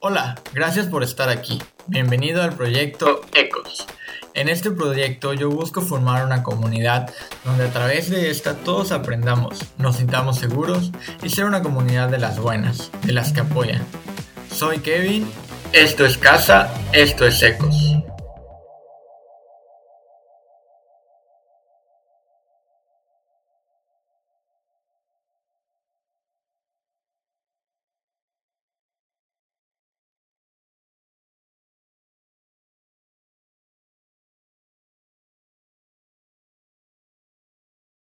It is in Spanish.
Hola, gracias por estar aquí. Bienvenido al proyecto ECOS. En este proyecto yo busco formar una comunidad donde a través de esta todos aprendamos, nos sintamos seguros y ser una comunidad de las buenas, de las que apoyan. Soy Kevin, esto es casa, esto es ECOS.